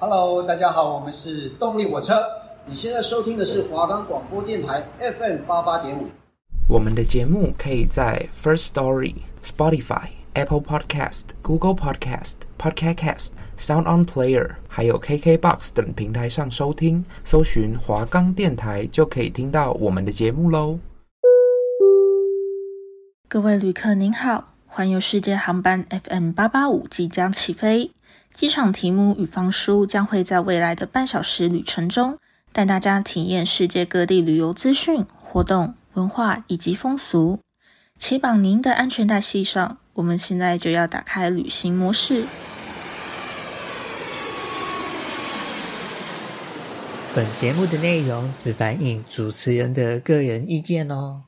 Hello，大家好，我们是动力火车。你现在收听的是华冈广播电台 FM 八八点五。我们的节目可以在 First Story、Spotify、Apple Podcast、Google Podcast、Podcast Cast、Sound On Player，还有 KKBox 等平台上收听。搜寻华冈电台就可以听到我们的节目喽。各位旅客您好，环游世界航班 FM 八八五即将起飞。机场题目与方舒将会在未来的半小时旅程中，带大家体验世界各地旅游资讯、活动、文化以及风俗。请绑您的安全带系上，我们现在就要打开旅行模式。本节目的内容只反映主持人的个人意见哦。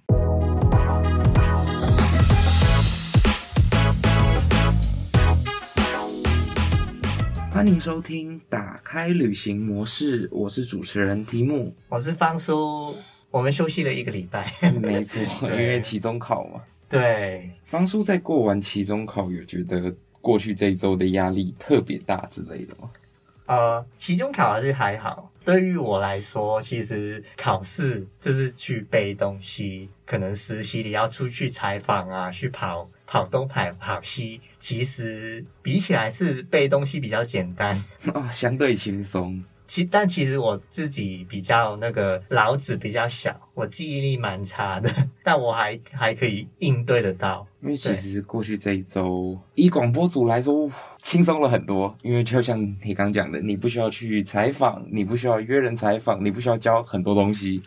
欢迎收听《打开旅行模式》，我是主持人提姆，我是方叔。我们休息了一个礼拜，没错，因为期中考嘛。对，方叔在过完期中考，有觉得过去这一周的压力特别大之类的吗？呃，期中考还是还好。对于我来说，其实考试就是去背东西，可能实习里要出去采访啊，去跑。跑东跑跑西，其实比起来是背东西比较简单啊、哦，相对轻松。其但其实我自己比较那个脑子比较小，我记忆力蛮差的，但我还还可以应对得到。因为其实过去这一周，以广播组来说轻松了很多，因为就像你刚讲的，你不需要去采访，你不需要约人采访，你不需要教很多东西。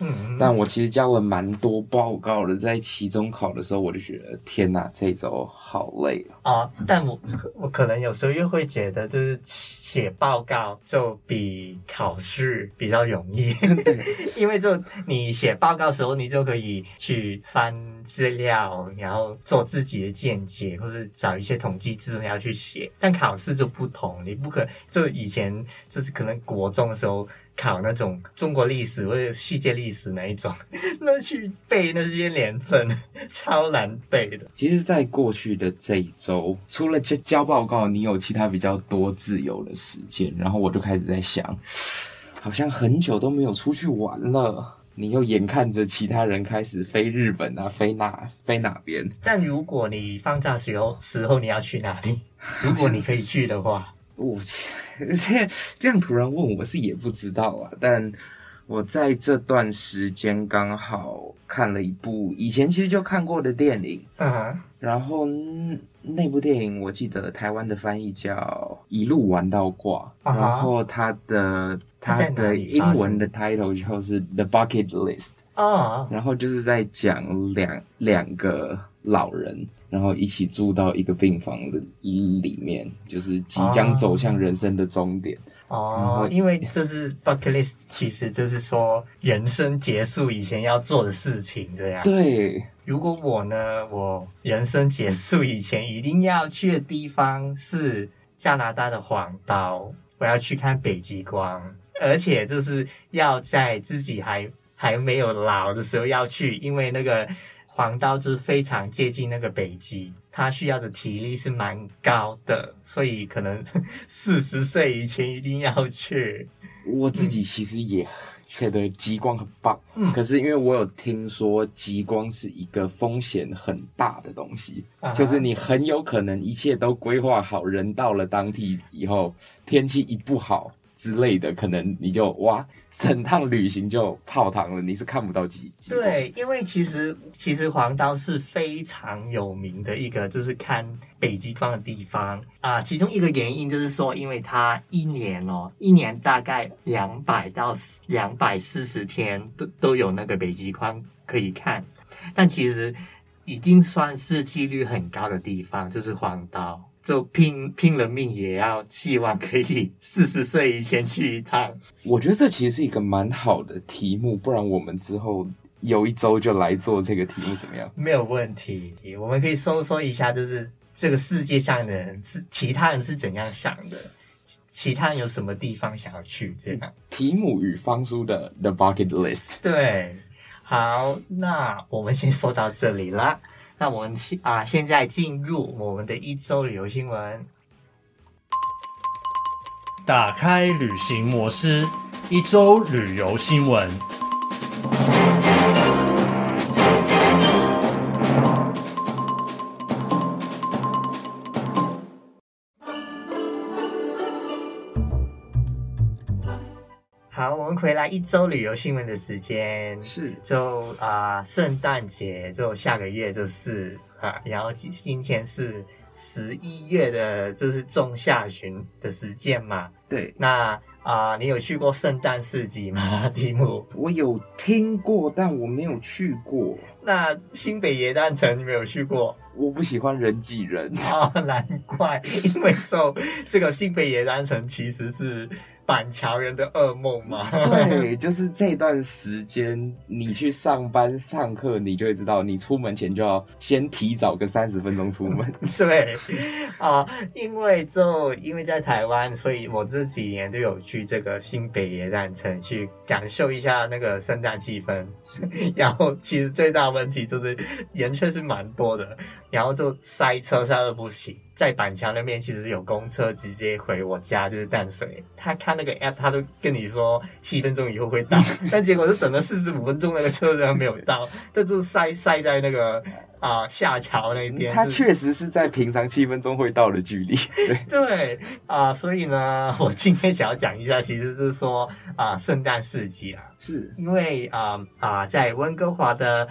嗯，但我其实交了蛮多报告的，在期中考的时候，我就觉得天哪，这一周好累啊！啊，但我我可能有时候又会觉得，就是写报告就比考试比较容易，因为就你写报告的时候，你就可以去翻资料，然后做自己的见解，或是找一些统计资料去写。但考试就不同，你不可就以前就是可能国中的时候。考那种中国历史或者世界历史那一种，那去背那些年份 超难背的。其实，在过去的这一周，除了交交报告，你有其他比较多自由的时间。然后我就开始在想，好像很久都没有出去玩了。你又眼看着其他人开始飞日本啊，飞哪飞哪边？但如果你放假时候时候你要去哪里？如果你可以去的话。我去，这这样突然问我是也不知道啊。但我在这段时间刚好看了一部以前其实就看过的电影，嗯哼，然后那部电影我记得台湾的翻译叫《一路玩到挂》，然后它的它的英文的 title 就是《The Bucket List》啊，然后就是在讲两两个老人。然后一起住到一个病房的里面，就是即将走向人生的终点哦。哦，因为这是 bucket list，其实就是说人生结束以前要做的事情，这样。对。如果我呢，我人生结束以前一定要去的地方是加拿大的黄岛，我要去看北极光，而且就是要在自己还还没有老的时候要去，因为那个。黄道就是非常接近那个北极，它需要的体力是蛮高的，所以可能 四十岁以前一定要去。我自己其实也觉得极光很棒，嗯，可是因为我有听说极光是一个风险很大的东西，啊，就是你很有可能一切都规划好，人到了当地以后，天气一不好。之类的，可能你就哇，整趟旅行就泡汤了。你是看不到极。对，因为其实其实黄岛是非常有名的一个，就是看北极光的地方啊、其中一个原因就是说，因为它一年哦，一年大概两百到两百四十天都都有那个北极光可以看。但其实已经算是几率很高的地方，就是黄岛。就拼拼了命也要希望可以 四十岁以前去一趟。我觉得这其实是一个蛮好的题目，不然我们之后有一周就来做这个题目怎么样？没有问题，我们可以搜索一下，就是这个世界上的人是其他人是怎样想的，其他人有什么地方想要去这样。提姆与方叔的 The Bucket List。对，好，那我们先说到这里啦。那我们现啊，现在进入我们的一周旅游新闻。打开旅行模式，一周旅游新闻。们回来一周旅游新闻的时间是就啊，圣诞节就下个月就是啊，然后今今天是十一月的，就是中下旬的时间嘛。对，那啊，你有去过圣诞市集吗？蒂姆，我有听过，但我没有去过。那新北耶诞城你没有去过？我不喜欢人挤人啊，难怪，因为说这个新北耶诞城其实是。板桥人的噩梦嘛？对，就是这段时间，你去上班上课，你就会知道，你出门前就要先提早个三十分钟出门。对，啊、呃，因为就因为在台湾，所以我这几年都有去这个新北耶诞城去感受一下那个圣诞气氛。然后其实最大问题就是人确实蛮多的，然后就塞车塞的不行。在板桥那边其实有公车直接回我家，就是淡水。他看那个 app，他都跟你说七分钟以后会到，但结果是等了四十五分钟，那个车子还没有到，这就塞塞在那个 啊、呃、下桥那边。他确实是在平常七分钟会到的距离。对 对啊、呃，所以呢，我今天想要讲一下，其实是说啊，圣诞市集啊，是因为啊啊、呃，在温哥华的。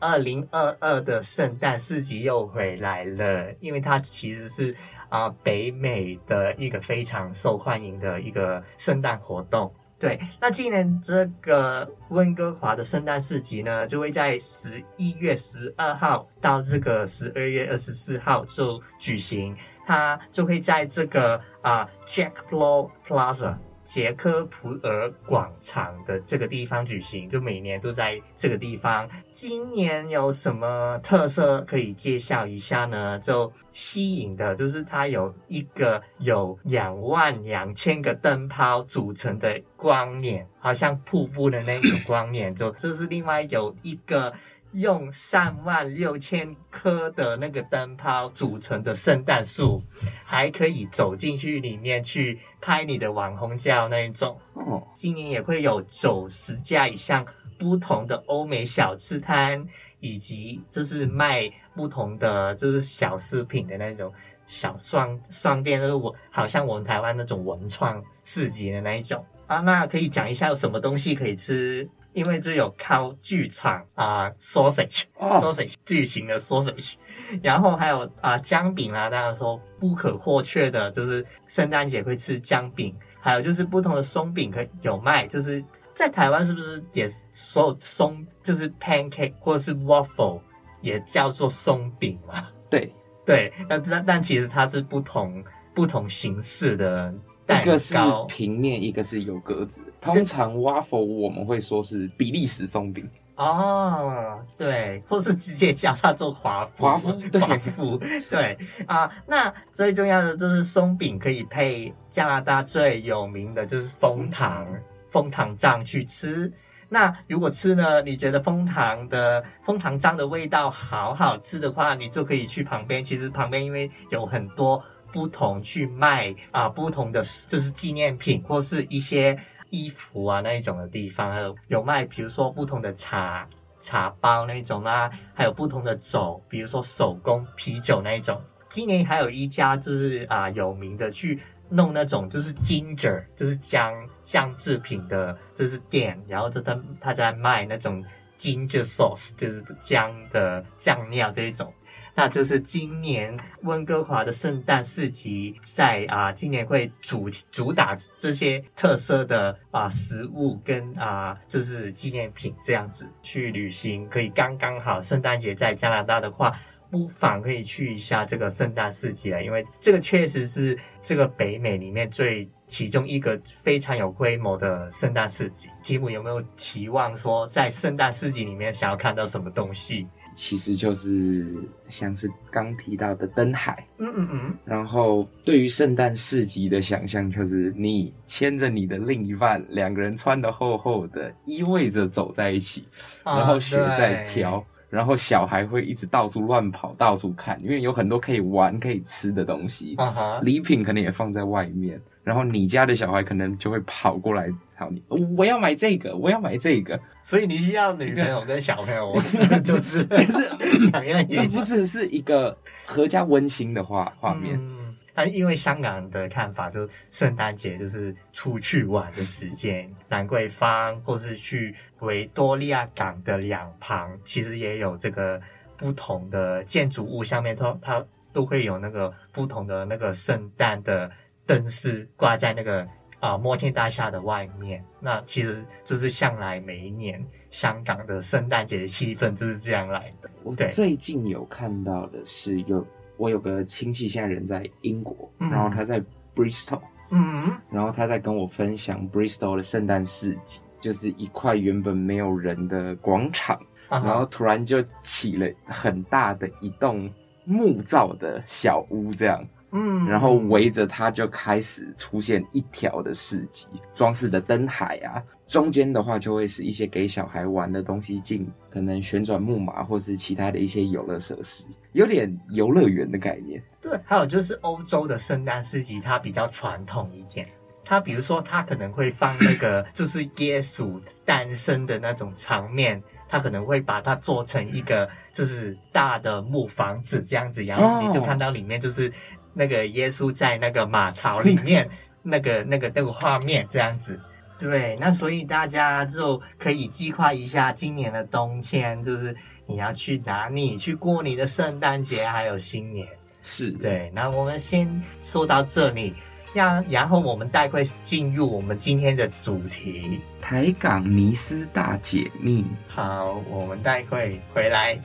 二零二二的圣诞市集又回来了，因为它其实是啊、北美的一个非常受欢迎的一个圣诞活动。对，那今年这个温哥华的圣诞市集呢，就会在十一月十二号到这个十二月二十四号就举行，它就会在这个啊、Jack Low Plaza。捷克普尔广场的这个地方举行，就每年都在这个地方。今年有什么特色可以介绍一下呢？就吸引的，就是它有一个有两万两千个灯泡组成的光年，好像瀑布的那种光年。就这是另外有一个。用三万六千颗的那个灯泡组成的圣诞树，还可以走进去里面去拍你的网红照那一种。哦，今年也会有九十家以上不同的欧美小吃摊，以及就是卖不同的就是小饰品的那种小商商店，就是我好像我们台湾那种文创市集的那一种啊。那可以讲一下有什么东西可以吃？因为这有烤剧场啊，sausage，sausage 巨型的 sausage，然后还有啊姜饼啊，大家说不可或缺的就是圣诞节会吃姜饼，还有就是不同的松饼可以有卖，就是在台湾是不是也所有松就是 pancake 或者是 waffle 也叫做松饼嘛？对对，那但但其实它是不同不同形式的。一个是平面，一个是有格子。通常 waffle 我们会说是比利时松饼哦，对，或是直接叫它做华夫。华夫，华夫，对啊、呃。那最重要的就是松饼可以配加拿大最有名的就是枫糖，枫糖酱去吃。那如果吃呢，你觉得枫糖的枫糖酱的味道好好吃的话，你就可以去旁边。其实旁边因为有很多。不同去卖啊，不同的就是纪念品或是一些衣服啊那一种的地方，还有有卖，比如说不同的茶茶包那种啊，还有不同的酒，比如说手工啤酒那一种。今年还有一家就是啊有名的去弄那种就是 ginger 就是姜姜制品的就是店，然后就他他在卖那种 ginger sauce 就是姜的酱料这一种。那就是今年温哥华的圣诞市集在，啊，今年会主主打这些特色的啊食物跟啊就是纪念品这样子去旅行，可以刚刚好。圣诞节在加拿大的话，不妨可以去一下这个圣诞市集啊，因为这个确实是这个北美里面最其中一个非常有规模的圣诞市集。提姆有没有期望说在圣诞市集里面想要看到什么东西？其实就是像是刚提到的灯海，嗯嗯嗯。然后对于圣诞市集的想象，就是你牵着你的另一半，两个人穿的厚厚的，依偎着走在一起，然后雪在飘，然后小孩会一直到处乱跑，到处看，因为有很多可以玩、可以吃的东西。礼品可能也放在外面。然后你家的小孩可能就会跑过来找你，我要买这个，我要买这个，所以你需要女朋友跟小朋友，就是是两样也不是是一个合家温馨的画画面。嗯，但因为香港的看法，就圣诞节就是出去玩的时间，兰桂坊或是去维多利亚港的两旁，其实也有这个不同的建筑物，上面都它都会有那个不同的那个圣诞的。灯饰挂在那个啊、呃、摩天大厦的外面，那其实就是向来每一年香港的圣诞节的气氛就是这样来的。我最近有看到的是有我有个亲戚现在人在英国，嗯、然后他在 Bristol，嗯，然后他在跟我分享 Bristol 的圣诞市集，就是一块原本没有人的广场，然后突然就起了很大的一栋木造的小屋，这样。嗯，然后围着它就开始出现一条的市集，装饰的灯海啊，中间的话就会是一些给小孩玩的东西进，可能旋转木马或是其他的一些游乐设施，有点游乐园的概念。对，还有就是欧洲的圣诞市集，它比较传统一点，它比如说它可能会放那个就是耶稣诞生的那种场面，它可能会把它做成一个就是大的木房子这样子，然后你就看到里面就是。那个耶稣在那个马槽里面，那个、那个、那个画面这样子，对，那所以大家就可以计划一下今年的冬天，就是你要去哪里去过你的圣诞节还有新年，是对。那我们先说到这里，让然后我们待会进入我们今天的主题——台港迷思大解密。好，我们待会回来。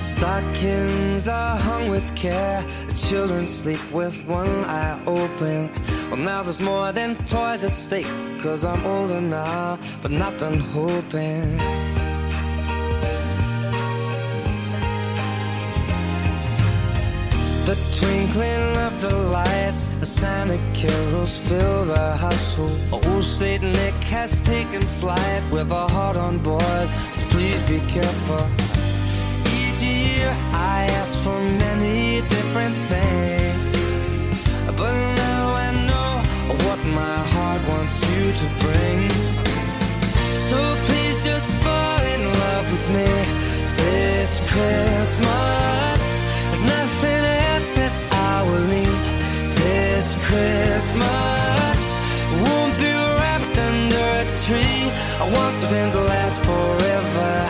Stockings are hung with care. The children sleep with one eye open. Well, now there's more than toys at stake. Cause I'm older now, but not done hoping. The twinkling of the lights, the Santa carols fill the household. Old Saint Nick has taken flight with a heart on board, so please be careful year I asked for many different things But now I know what my heart wants you to bring. So please just fall in love with me This Christmas. There's nothing else that I will need This Christmas. Won't be wrapped under a tree. I want something to last forever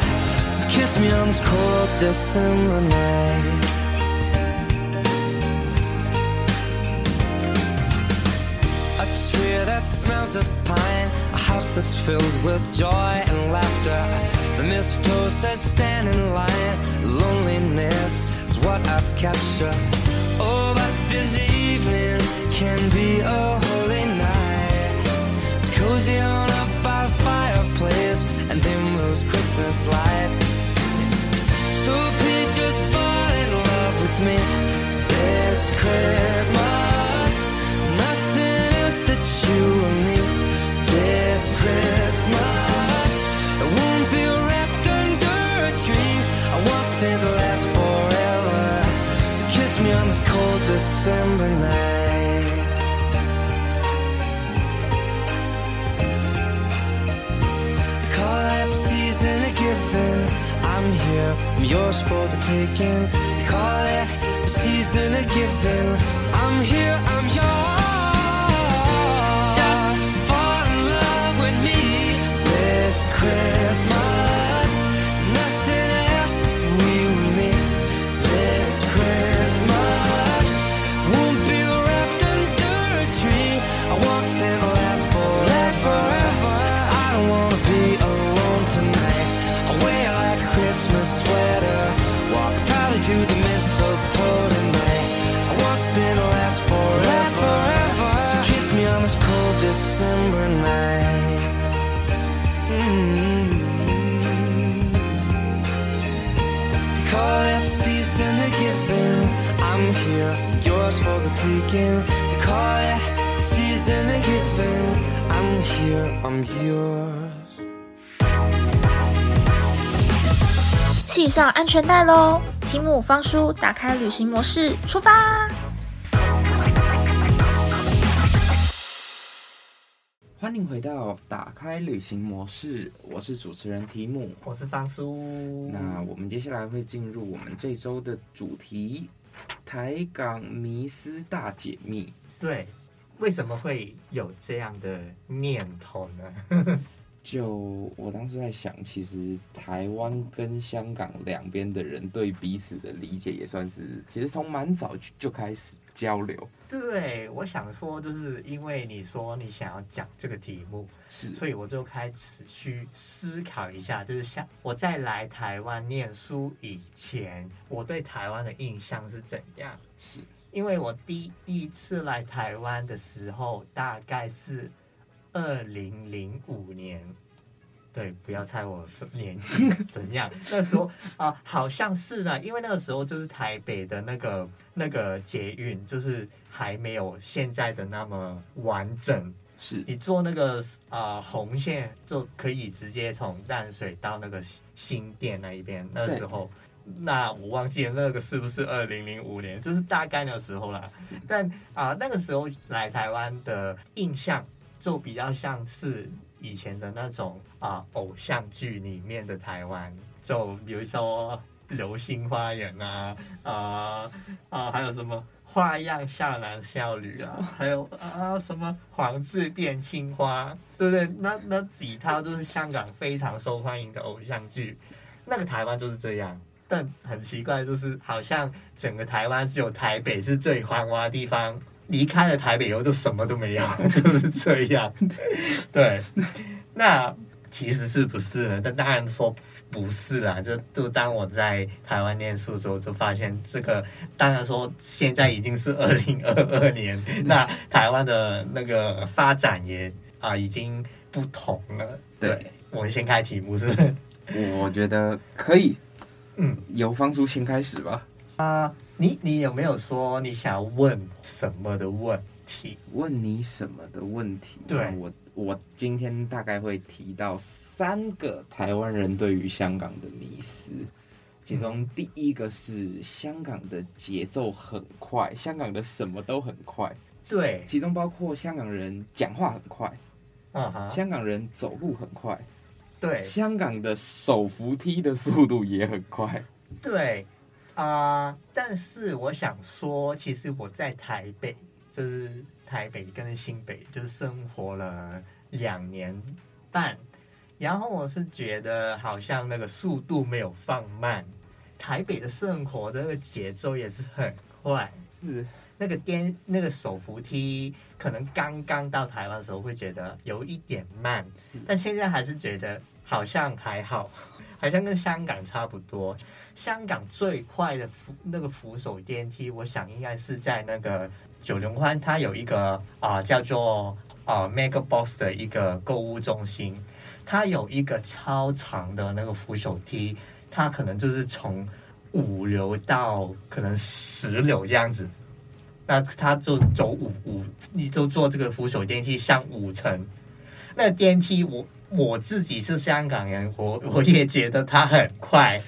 kiss me on this cold December night. A tree that smells of pine, a house that's filled with joy and laughter. The mistletoe says stand in line, loneliness is what I've captured. Oh, but this evening can be a holy night. It's cozy on up by the fireplace and dim those Christmas lights. So please just fall in love with me this Christmas. Nothing else that you will need this Christmas. I won't be wrapped under a tree. I forever. So kiss me on this cold December night. Here, I'm yours for the taking. They call it the season of giving. I'm here, I'm yours. Just fall in love with me this Christmas. I'm yours. 系上安全带喽！提姆方叔打开旅行模式，出发！欢迎回到打开旅行模式，我是主持人提姆，我是方叔。那我们接下来会进入我们这周的主题——台港迷思大解密。对，为什么会有这样的念头呢？就我当时在想，其实台湾跟香港两边的人对彼此的理解也算是，其实从蛮早就就开始。交流，对，我想说，就是因为你说你想要讲这个题目，是，所以我就开始去思考一下，就是像我在来台湾念书以前，我对台湾的印象是怎样？是，因为我第一次来台湾的时候，大概是二零零五年。对，不要猜我是年纪 怎样。那时候啊、呃，好像是呢，因为那个时候就是台北的那个那个捷运，就是还没有现在的那么完整。是你坐那个啊、呃、红线就可以直接从淡水到那个新店那一边。那时候，那我忘记了那个是不是二零零五年，就是大概那个时候啦。但啊、呃，那个时候来台湾的印象就比较像是。以前的那种啊，偶像剧里面的台湾，就比如说《流星花园》啊，啊啊，还有什么《花样少男少女》啊，还有啊什么《黄志变青花》，对不对？那那几套都是香港非常受欢迎的偶像剧。那个台湾就是这样，但很奇怪，就是好像整个台湾只有台北是最繁华的地方。离开了台北以后，就什么都没有，就是这样。对，那其实是不是呢？但当然说不是啦。就就当我在台湾念书的时候，就发现这个。当然说现在已经是二零二二年，那台湾的那个发展也啊已经不同了。对，对我们先开题目是不是？我觉得可以。嗯，由方叔先开始吧。啊、呃。你你有没有说你想要问什么的问题？问你什么的问题？对，我我今天大概会提到三个台湾人对于香港的迷思，其中第一个是香港的节奏很快，香港的什么都很快。对，其中包括香港人讲话很快，嗯哼，香港人走路很快，对，香港的手扶梯的速度也很快，对。啊、呃，但是我想说，其实我在台北，就是台北跟新北，就是生活了两年半，然后我是觉得好像那个速度没有放慢，台北的生活的那个节奏也是很快，是。那个颠那个手扶梯，可能刚刚到台湾的时候会觉得有一点慢，但现在还是觉得好像还好。好像跟香港差不多，香港最快的扶那个扶手电梯，我想应该是在那个九龙湾，它有一个啊、叫做啊、Mega Box 的一个购物中心，它有一个超长的那个扶手梯，它可能就是从五楼到可能十楼这样子，那它就走五五，你就坐这个扶手电梯上五层，那电梯我。我自己是香港人，我我也觉得它很快，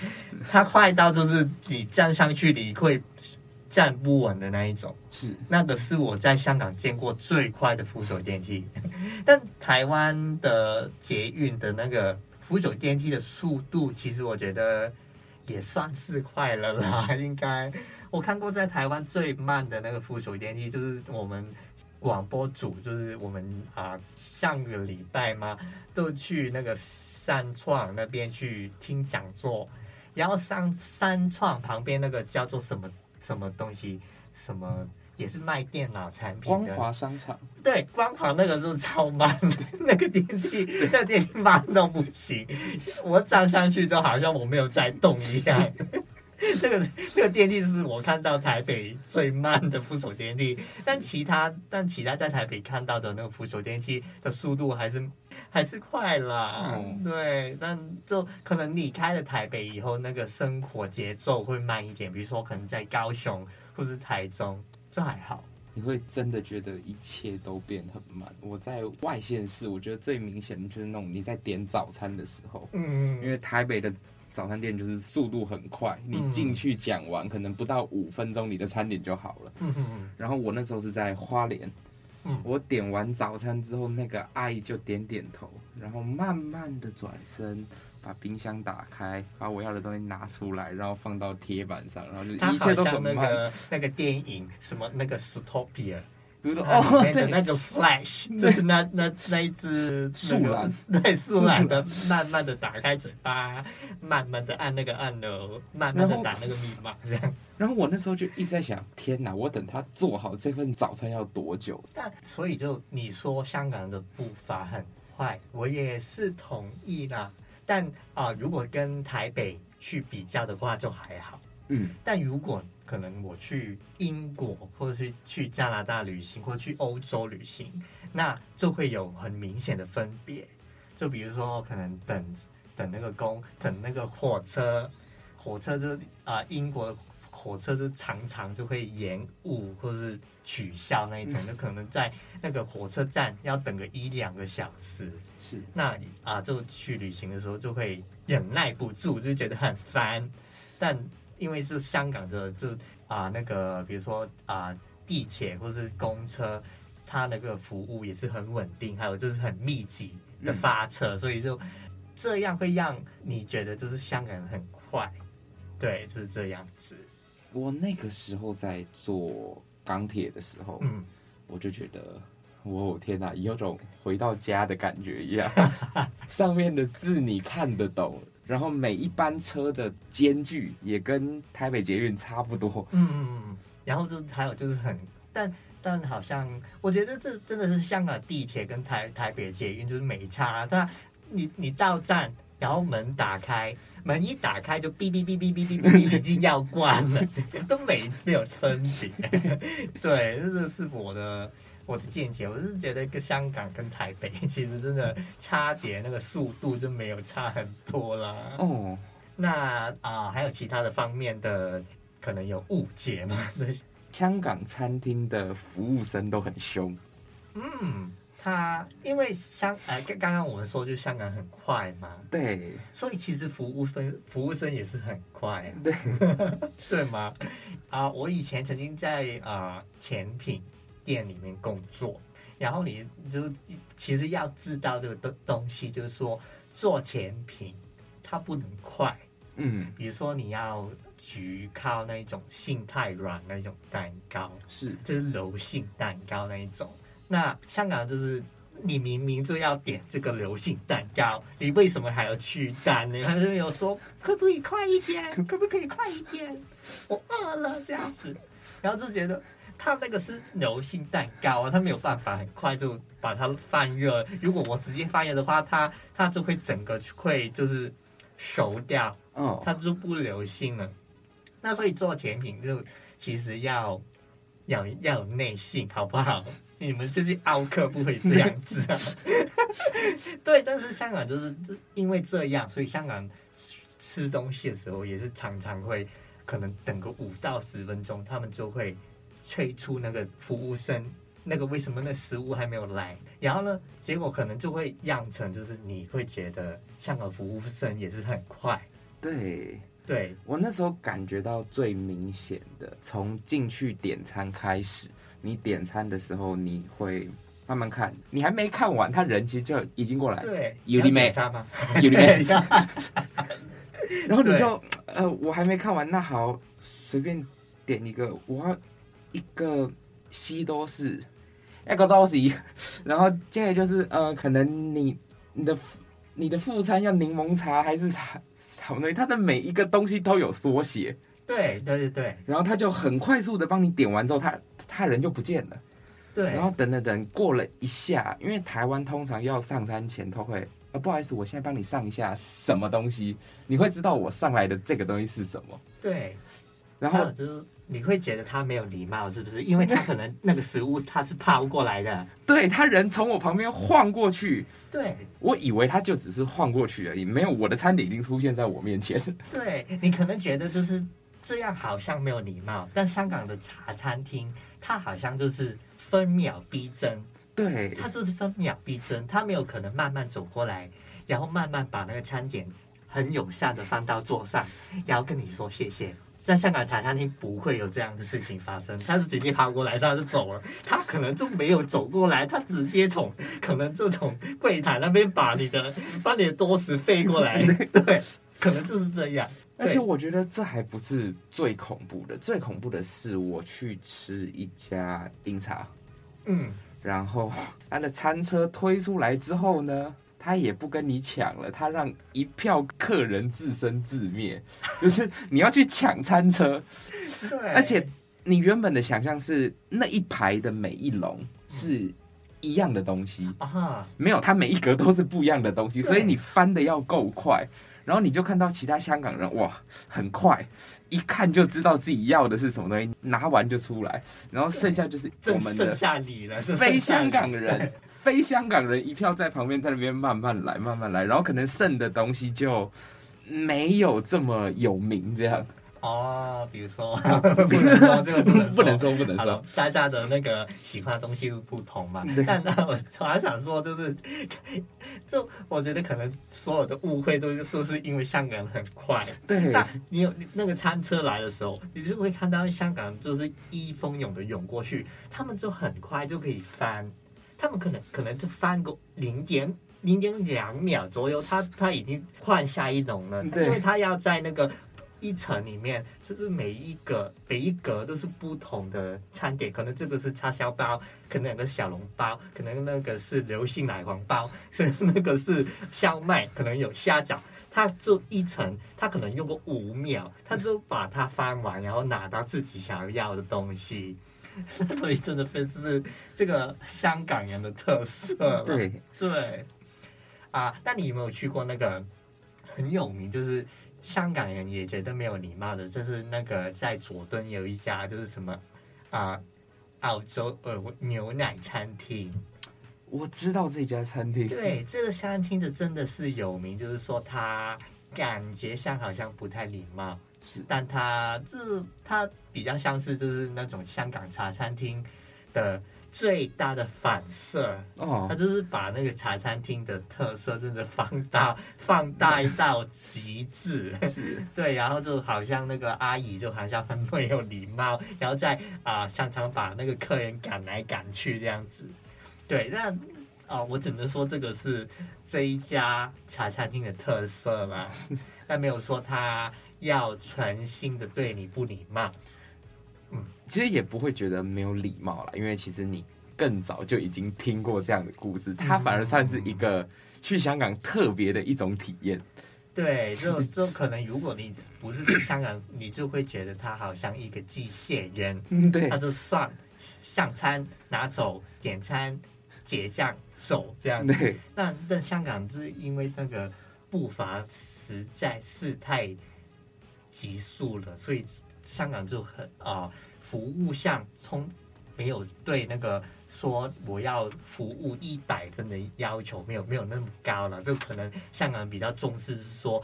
它快到就是你站上去你会站不稳的那一种。是，那个是我在香港见过最快的扶手电梯。但台湾的捷运的那个扶手电梯的速度，其实我觉得也算是快了啦。应该我看过在台湾最慢的那个扶手电梯，就是我们。广播组就是我们啊，上个礼拜嘛，都去那个三创那边去听讲座，然后三三创旁边那个叫做什么什么东西，什么也是卖电脑产品的光华商场。对，光华那个是超慢的，那个电梯，那个电梯慢到不行，我站上去就好像我没有在动一样。这个这个电梯是我看到台北最慢的扶手电梯，但其他但其他在台北看到的那个扶手电梯的速度还是还是快啦。嗯，对，但就可能离开了台北以后，那个生活节奏会慢一点。比如说，可能在高雄或是台中，这还好。你会真的觉得一切都变很慢。我在外县市，我觉得最明显的就是那种你在点早餐的时候，嗯，因为台北的。早餐店就是速度很快，你进去讲完，可能不到五分钟，你的餐点就好了。然后我那时候是在花莲，嗯，我点完早餐之后，那个阿姨就点点头，然后慢慢的转身，把冰箱打开，把我要的东西拿出来，然后放到铁板上，然后就一切都很慢。那个那个电影什么那个 Stopia。哦，对，那个 Flash 就是那那那一只树懒，对，树懒的 慢慢的打开嘴巴，慢慢的按那个按钮，慢慢的打那个密码，这样。然后我那时候就一直在想，天哪，我等他做好这份早餐要多久？但所以就你说香港人的步伐很快，我也是同意啦。但啊、呃，如果跟台北去比较的话，就还好。嗯，但如果。可能我去英国，或者是去加拿大旅行，或者去欧洲旅行，那就会有很明显的分别。就比如说，可能等等那个公，等那个火车，火车就啊、呃，英国的火车就常常就会延误或是取消那一种，就可能在那个火车站要等个一两个小时。是，那啊、呃，就去旅行的时候就会忍耐不住，就觉得很烦，但。因为是香港的，就啊、呃、那个，比如说啊、呃、地铁或是公车，它那个服务也是很稳定，还有就是很密集的发车，嗯、所以就这样会让你觉得就是香港人很快，对，就是这样子。我那个时候在坐钢铁的时候，嗯，我就觉得，我天哪，有种回到家的感觉一样，上面的字你看得懂。然后每一班车的间距也跟台北捷运差不多。嗯嗯嗯。然后就还有就是很，但但好像我觉得这真的是香港地铁跟台台北捷运就是没差。但你你到站，然后门打开，门一打开就哔哔哔哔哔哔哔，已经要关了，都没没有升级。对，这个是我的。我的见解，我是觉得跟香港跟台北其实真的差别，那个速度就没有差很多啦。哦，那啊、呃，还有其他的方面的可能有误解吗？香港餐厅的服务生都很凶。嗯，他因为香哎，刚刚刚我们说就香港很快嘛，对，所以其实服务生服务生也是很快，对，对吗？啊、呃，我以前曾经在啊、呃、前品。店里面工作，然后你就其实要知道这个东东西，就是说做甜品它不能快，嗯，比如说你要焗烤那一种性太软那一种蛋糕，是就是柔性蛋糕那一种。那香港就是你明明就要点这个柔性蛋糕，你为什么还要去单呢？他就有说可不可以快一点？可不可以快一点？我饿了这样子，然后就觉得。它那个是柔性蛋糕啊，它没有办法很快就把它放热。如果我直接放热的话，它它就会整个会就是熟掉，嗯，它就不流性了。那所以做甜品就其实要要要有耐性，好不好？你们这些奥客不会这样子啊。对，但是香港就是因为这样，所以香港吃东西的时候也是常常会可能等个五到十分钟，他们就会。催促那个服务生，那个为什么那食物还没有来？然后呢，结果可能就会酿成，就是你会觉得香港服务生也是很快。对，对我那时候感觉到最明显的，从进去点餐开始，你点餐的时候你会慢慢看，你还没看完，他人其实就已经过来。对，有你没？有你没？然后你就呃，我还没看完，那好，随便点一个，我要。一个西多士，然后接着就是呃，可能你你的你的副餐要柠檬茶还是茶什么东西？它的每一个东西都有缩写。对对对对。然后他就很快速的帮你点完之后，他他人就不见了。对。然后等等等，过了一下，因为台湾通常要上餐前都会，啊，不好意思，我现在帮你上一下什么东西，你会知道我上来的这个东西是什么。对。然后就。你会觉得他没有礼貌，是不是？因为他可能那个食物他是抛过来的，对，他人从我旁边晃过去，对，我以为他就只是晃过去而已，没有，我的餐点已经出现在我面前。对，你可能觉得就是这样，好像没有礼貌，但香港的茶餐厅，它好像就是分秒必争，对，它就是分秒必争，它没有可能慢慢走过来，然后慢慢把那个餐点很友善的放到桌上，然后跟你说谢谢。在香港茶餐厅不会有这样的事情发生，他是直接爬过来，他就走了。他可能就没有走过来，他直接从可能就从柜台那边把你的把你的多士飞过来，对，可能就是这样。而且我觉得这还不是最恐怖的，最恐怖的是我去吃一家饮茶，嗯，然后他的餐车推出来之后呢。他也不跟你抢了，他让一票客人自生自灭，就是你要去抢餐车，对，而且你原本的想象是那一排的每一笼是一样的东西。啊，没有，它每一格都是不一样的东西，所以你翻的要够快，然后你就看到其他香港人哇，很快，一看就知道自己要的是什么东西，拿完就出来，然后剩下就是我们的剩下你了，非香港人。非香港人一票在旁边，在那边慢慢来，慢慢来，然后可能剩的东西就没有这么有名，这样哦。比如说，不能说这个不能说不能说，大家的那个喜欢的东西都不同嘛。但那我我还想说，就是就我觉得可能所有的误会都是都是因为香港人很快。对，但你有那个餐车来的时候，你就会看到香港人就是一蜂拥的涌过去，他们就很快就可以翻。他们可能可能就翻个零点零点两秒左右，他他已经换下一笼了，因为他要在那个一层里面，就是每一个每一格都是不同的餐点，可能这个是叉烧包，可能那个小笼包，可能那个是流心奶黄包，是那个是烧麦，可能有虾饺，他就一层，他可能用个五秒，他就把它翻完，然后拿到自己想要的东西。所以真的非是这个香港人的特色。对对啊，那你有没有去过那个很有名，就是香港人也觉得没有礼貌的，就是那个在佐敦有一家，就是什么啊澳洲呃牛奶餐厅。我知道这家餐厅。对，这个餐厅的真的是有名，就是说他感觉像好像不太礼貌。但它这它比较像是就是那种香港茶餐厅的最大的反射哦，它就是把那个茶餐厅的特色真的放大 放大到极致，是。对，然后就好像那个阿姨就好像很没有礼貌，然后再啊常常把那个客人赶来赶去这样子，对，那啊、哦、我只能说这个是这一家茶餐厅的特色嘛，但没有说它。要全心的对你不礼貌，嗯，其实也不会觉得没有礼貌啦，因为其实你更早就已经听过这样的故事，它反而算是一个去香港特别的一种体验。对，就就 可能如果你不是在香港，你就会觉得他好像一个机械人，嗯，对，他就算上餐拿走，点餐结账走这样子。对，那在香港就是因为那个步伐实在是太。急速了，所以香港就很啊、呃，服务上从没有对那个说我要服务一百分的要求，没有没有那么高了。就可能香港人比较重视是说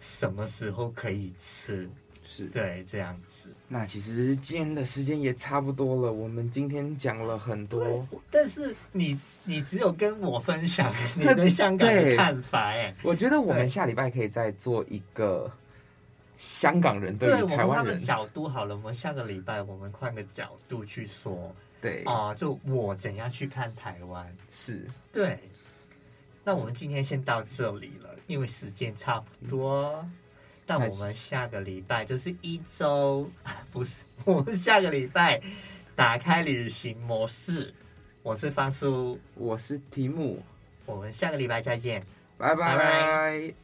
什么时候可以吃，是对这样子。那其实今天的时间也差不多了，我们今天讲了很多，但是你你只有跟我分享你 对香港的看法哎，我觉得我们下礼拜可以再做一个。香港人对于台湾人，我们换个角度好了，我们下个礼拜我们换个角度去说，对啊、呃，就我怎样去看台湾，是对。那我们今天先到这里了，因为时间差不多。嗯、但我们下个礼拜就是一周，不是我们下个礼拜打开旅行模式。我是方叔，我是提姆，我们下个礼拜再见，拜拜。拜拜。